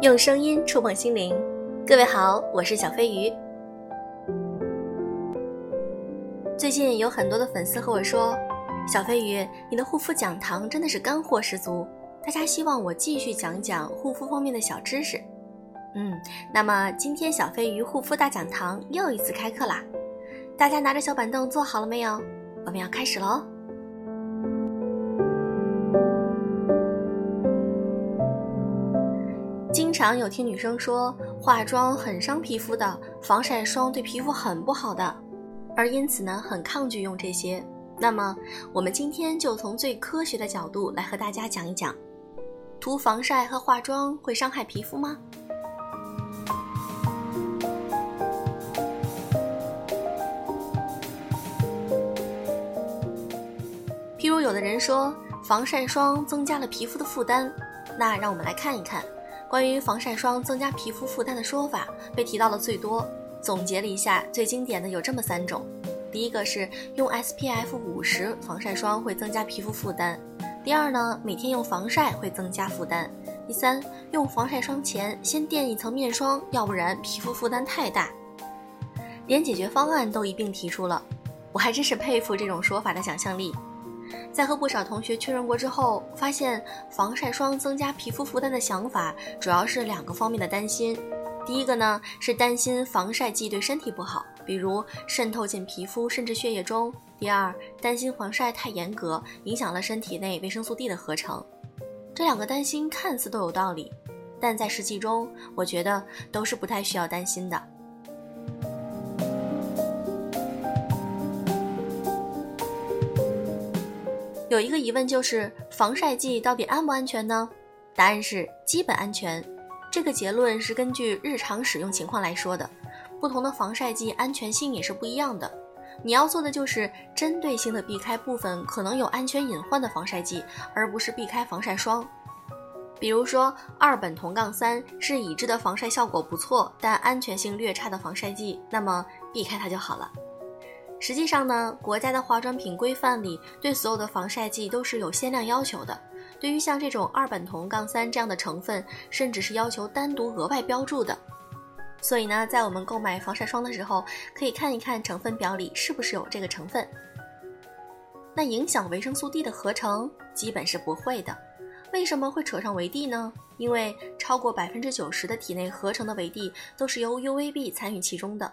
用声音触碰心灵，各位好，我是小飞鱼。最近有很多的粉丝和我说，小飞鱼，你的护肤讲堂真的是干货十足，大家希望我继续讲讲护肤方面的小知识。嗯，那么今天小飞鱼护肤大讲堂又一次开课啦，大家拿着小板凳坐好了没有？我们要开始喽。常有听女生说化妆很伤皮肤的，防晒霜对皮肤很不好的，而因此呢很抗拒用这些。那么我们今天就从最科学的角度来和大家讲一讲，涂防晒和化妆会伤害皮肤吗？譬如有的人说防晒霜增加了皮肤的负担，那让我们来看一看。关于防晒霜增加皮肤负担的说法被提到的最多，总结了一下，最经典的有这么三种：第一个是用 SPF 五十防晒霜会增加皮肤负担；第二呢，每天用防晒会增加负担；第三，用防晒霜前先垫一层面霜，要不然皮肤负担太大。连解决方案都一并提出了，我还真是佩服这种说法的想象力。在和不少同学确认过之后，发现防晒霜增加皮肤负担的想法主要是两个方面的担心。第一个呢是担心防晒剂对身体不好，比如渗透进皮肤甚至血液中；第二，担心防晒太严格，影响了身体内维生素 D 的合成。这两个担心看似都有道理，但在实际中，我觉得都是不太需要担心的。有一个疑问就是防晒剂到底安不安全呢？答案是基本安全。这个结论是根据日常使用情况来说的，不同的防晒剂安全性也是不一样的。你要做的就是针对性的避开部分可能有安全隐患的防晒剂，而不是避开防晒霜。比如说二苯酮杠三是已知的防晒效果不错，但安全性略差的防晒剂，那么避开它就好了。实际上呢，国家的化妆品规范里对所有的防晒剂都是有限量要求的。对于像这种二苯酮杠三这样的成分，甚至是要求单独额外标注的。所以呢，在我们购买防晒霜的时候，可以看一看成分表里是不是有这个成分。那影响维生素 D 的合成基本是不会的。为什么会扯上维 D 呢？因为超过百分之九十的体内合成的维 D 都是由 UVB 参与其中的。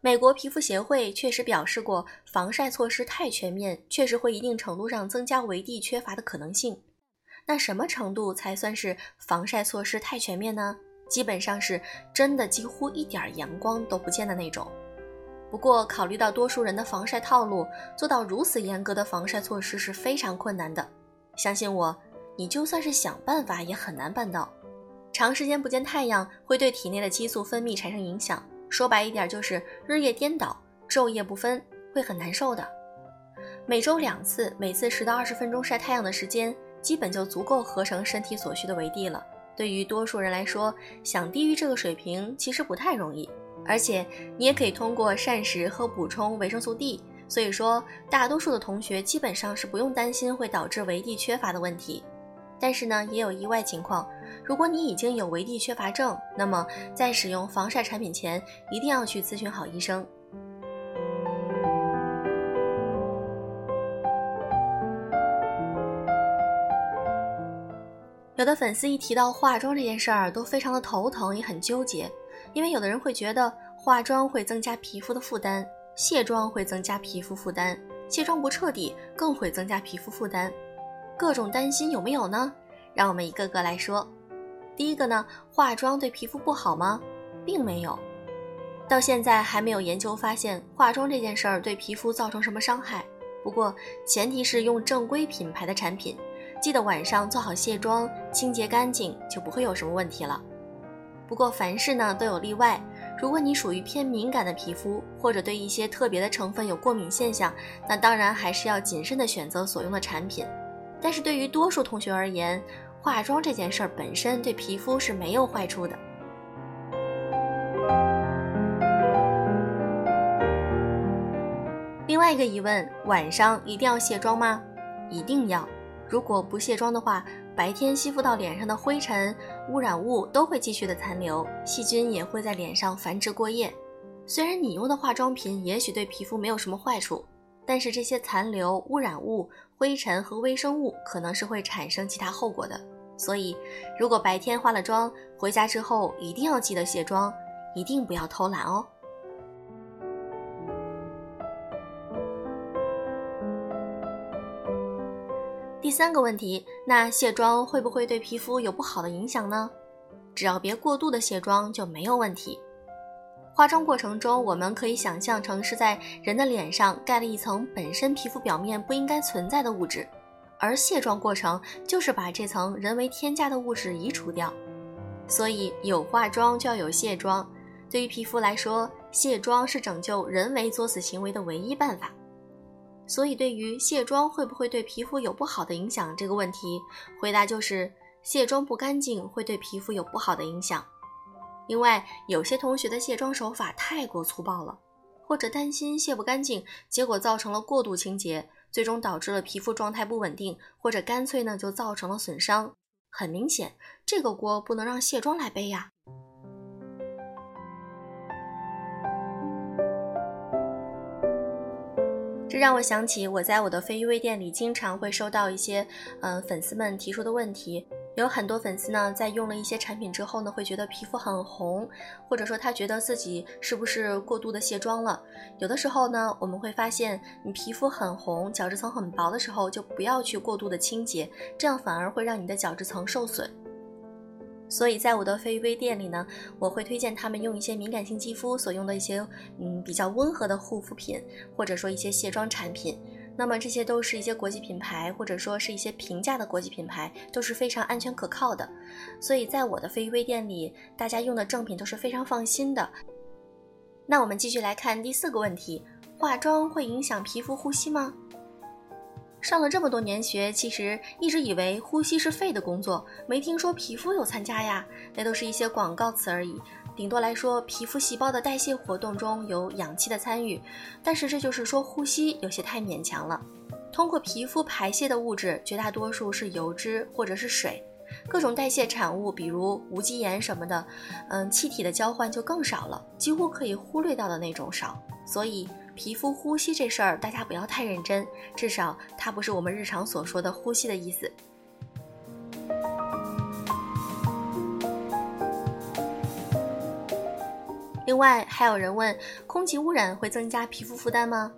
美国皮肤协会确实表示过，防晒措施太全面，确实会一定程度上增加维 D 缺乏的可能性。那什么程度才算是防晒措施太全面呢？基本上是真的几乎一点阳光都不见的那种。不过，考虑到多数人的防晒套路，做到如此严格的防晒措施是非常困难的。相信我，你就算是想办法也很难办到。长时间不见太阳会对体内的激素分泌产生影响。说白一点就是日夜颠倒、昼夜不分，会很难受的。每周两次，每次十到二十分钟晒太阳的时间，基本就足够合成身体所需的维 D 了。对于多数人来说，想低于这个水平其实不太容易。而且你也可以通过膳食和补充维生素 D，所以说大多数的同学基本上是不用担心会导致维 D 缺乏的问题。但是呢，也有意外情况。如果你已经有维 D 缺乏症，那么在使用防晒产品前，一定要去咨询好医生。有的粉丝一提到化妆这件事儿，都非常的头疼，也很纠结，因为有的人会觉得化妆会增加皮肤的负担，卸妆会增加皮肤负担，卸妆不彻底更会增加皮肤负担。各种担心有没有呢？让我们一个个来说。第一个呢，化妆对皮肤不好吗？并没有，到现在还没有研究发现化妆这件事儿对皮肤造成什么伤害。不过前提是用正规品牌的产品，记得晚上做好卸妆，清洁干净，就不会有什么问题了。不过凡事呢都有例外，如果你属于偏敏感的皮肤，或者对一些特别的成分有过敏现象，那当然还是要谨慎的选择所用的产品。但是对于多数同学而言，化妆这件事儿本身对皮肤是没有坏处的。另外一个疑问：晚上一定要卸妆吗？一定要。如果不卸妆的话，白天吸附到脸上的灰尘、污染物都会继续的残留，细菌也会在脸上繁殖过夜。虽然你用的化妆品也许对皮肤没有什么坏处，但是这些残留、污染物、灰尘和微生物可能是会产生其他后果的。所以，如果白天化了妆，回家之后一定要记得卸妆，一定不要偷懒哦。第三个问题，那卸妆会不会对皮肤有不好的影响呢？只要别过度的卸妆就没有问题。化妆过程中，我们可以想象成是在人的脸上盖了一层本身皮肤表面不应该存在的物质，而卸妆过程就是把这层人为添加的物质移除掉。所以有化妆就要有卸妆，对于皮肤来说，卸妆是拯救人为作死行为的唯一办法。所以，对于卸妆会不会对皮肤有不好的影响这个问题，回答就是卸妆不干净会对皮肤有不好的影响。另外，有些同学的卸妆手法太过粗暴了，或者担心卸不干净，结果造成了过度清洁，最终导致了皮肤状态不稳定，或者干脆呢就造成了损伤。很明显，这个锅不能让卸妆来背呀。这让我想起，我在我的非 UV 店里经常会收到一些，嗯，粉丝们提出的问题。有很多粉丝呢，在用了一些产品之后呢，会觉得皮肤很红，或者说他觉得自己是不是过度的卸妆了。有的时候呢，我们会发现，你皮肤很红，角质层很薄的时候，就不要去过度的清洁，这样反而会让你的角质层受损。所以在我的非 UV 店里呢，我会推荐他们用一些敏感性肌肤所用的一些嗯比较温和的护肤品，或者说一些卸妆产品。那么这些都是一些国际品牌，或者说是一些平价的国际品牌，都是非常安全可靠的。所以在我的非 UV 店里，大家用的正品都是非常放心的。那我们继续来看第四个问题：化妆会影响皮肤呼吸吗？上了这么多年学，其实一直以为呼吸是肺的工作，没听说皮肤有参加呀。那都是一些广告词而已。顶多来说，皮肤细胞的代谢活动中有氧气的参与，但是这就是说呼吸有些太勉强了。通过皮肤排泄的物质，绝大多数是油脂或者是水，各种代谢产物，比如无机盐什么的，嗯，气体的交换就更少了，几乎可以忽略掉的那种少。所以。皮肤呼吸这事儿，大家不要太认真，至少它不是我们日常所说的呼吸的意思。另外，还有人问，空气污染会增加皮肤负担吗？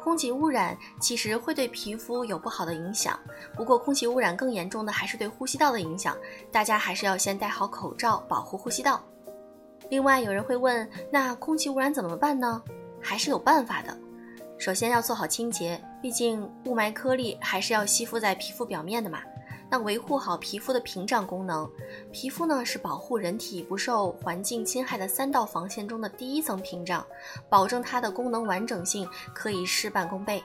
空气污染其实会对皮肤有不好的影响，不过空气污染更严重的还是对呼吸道的影响，大家还是要先戴好口罩，保护呼吸道。另外，有人会问，那空气污染怎么办呢？还是有办法的。首先要做好清洁，毕竟雾霾颗粒还是要吸附在皮肤表面的嘛。那维护好皮肤的屏障功能，皮肤呢是保护人体不受环境侵害的三道防线中的第一层屏障，保证它的功能完整性可以事半功倍。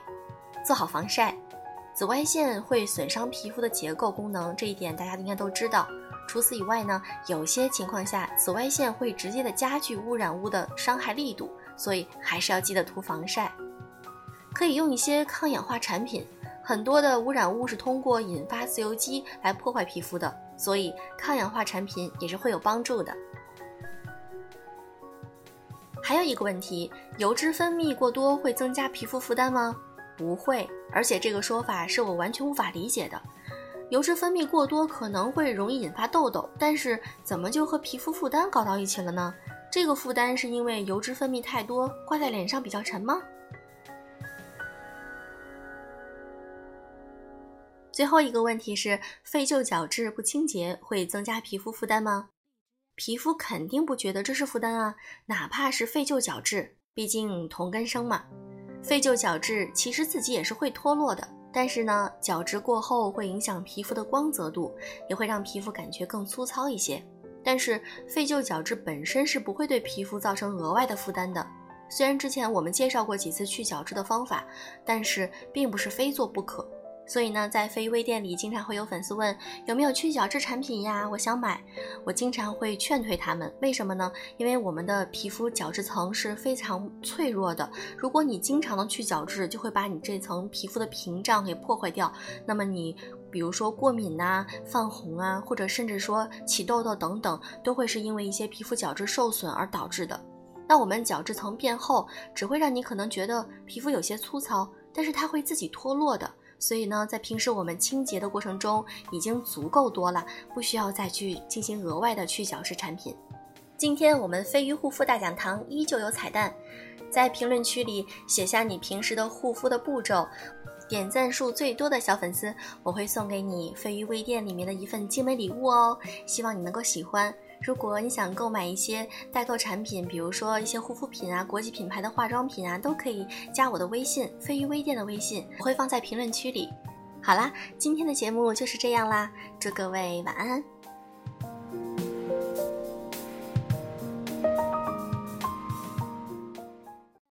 做好防晒，紫外线会损伤皮肤的结构功能，这一点大家应该都知道。除此以外呢，有些情况下紫外线会直接的加剧污染物的伤害力度。所以还是要记得涂防晒，可以用一些抗氧化产品。很多的污染物是通过引发自由基来破坏皮肤的，所以抗氧化产品也是会有帮助的。还有一个问题，油脂分泌过多会增加皮肤负担吗？不会，而且这个说法是我完全无法理解的。油脂分泌过多可能会容易引发痘痘，但是怎么就和皮肤负担搞到一起了呢？这个负担是因为油脂分泌太多，挂在脸上比较沉吗？最后一个问题是，废旧角质不清洁会增加皮肤负担吗？皮肤肯定不觉得这是负担啊，哪怕是废旧角质，毕竟同根生嘛。废旧角质其实自己也是会脱落的，但是呢，角质过厚会影响皮肤的光泽度，也会让皮肤感觉更粗糙一些。但是废旧角质本身是不会对皮肤造成额外的负担的。虽然之前我们介绍过几次去角质的方法，但是并不是非做不可。所以呢，在非微店里，经常会有粉丝问有没有去角质产品呀？我想买。我经常会劝退他们，为什么呢？因为我们的皮肤角质层是非常脆弱的，如果你经常的去角质，就会把你这层皮肤的屏障给破坏掉。那么你，比如说过敏呐、泛红啊，或者甚至说起痘痘等等，都会是因为一些皮肤角质受损而导致的。那我们角质层变厚，只会让你可能觉得皮肤有些粗糙，但是它会自己脱落的。所以呢，在平时我们清洁的过程中已经足够多了，不需要再去进行额外的去角质产品。今天我们飞鱼护肤大讲堂依旧有彩蛋，在评论区里写下你平时的护肤的步骤，点赞数最多的小粉丝，我会送给你飞鱼微店里面的一份精美礼物哦，希望你能够喜欢。如果你想购买一些代购产品，比如说一些护肤品啊、国际品牌的化妆品啊，都可以加我的微信“飞鱼微店”的微信，我会放在评论区里。好啦，今天的节目就是这样啦，祝各位晚安。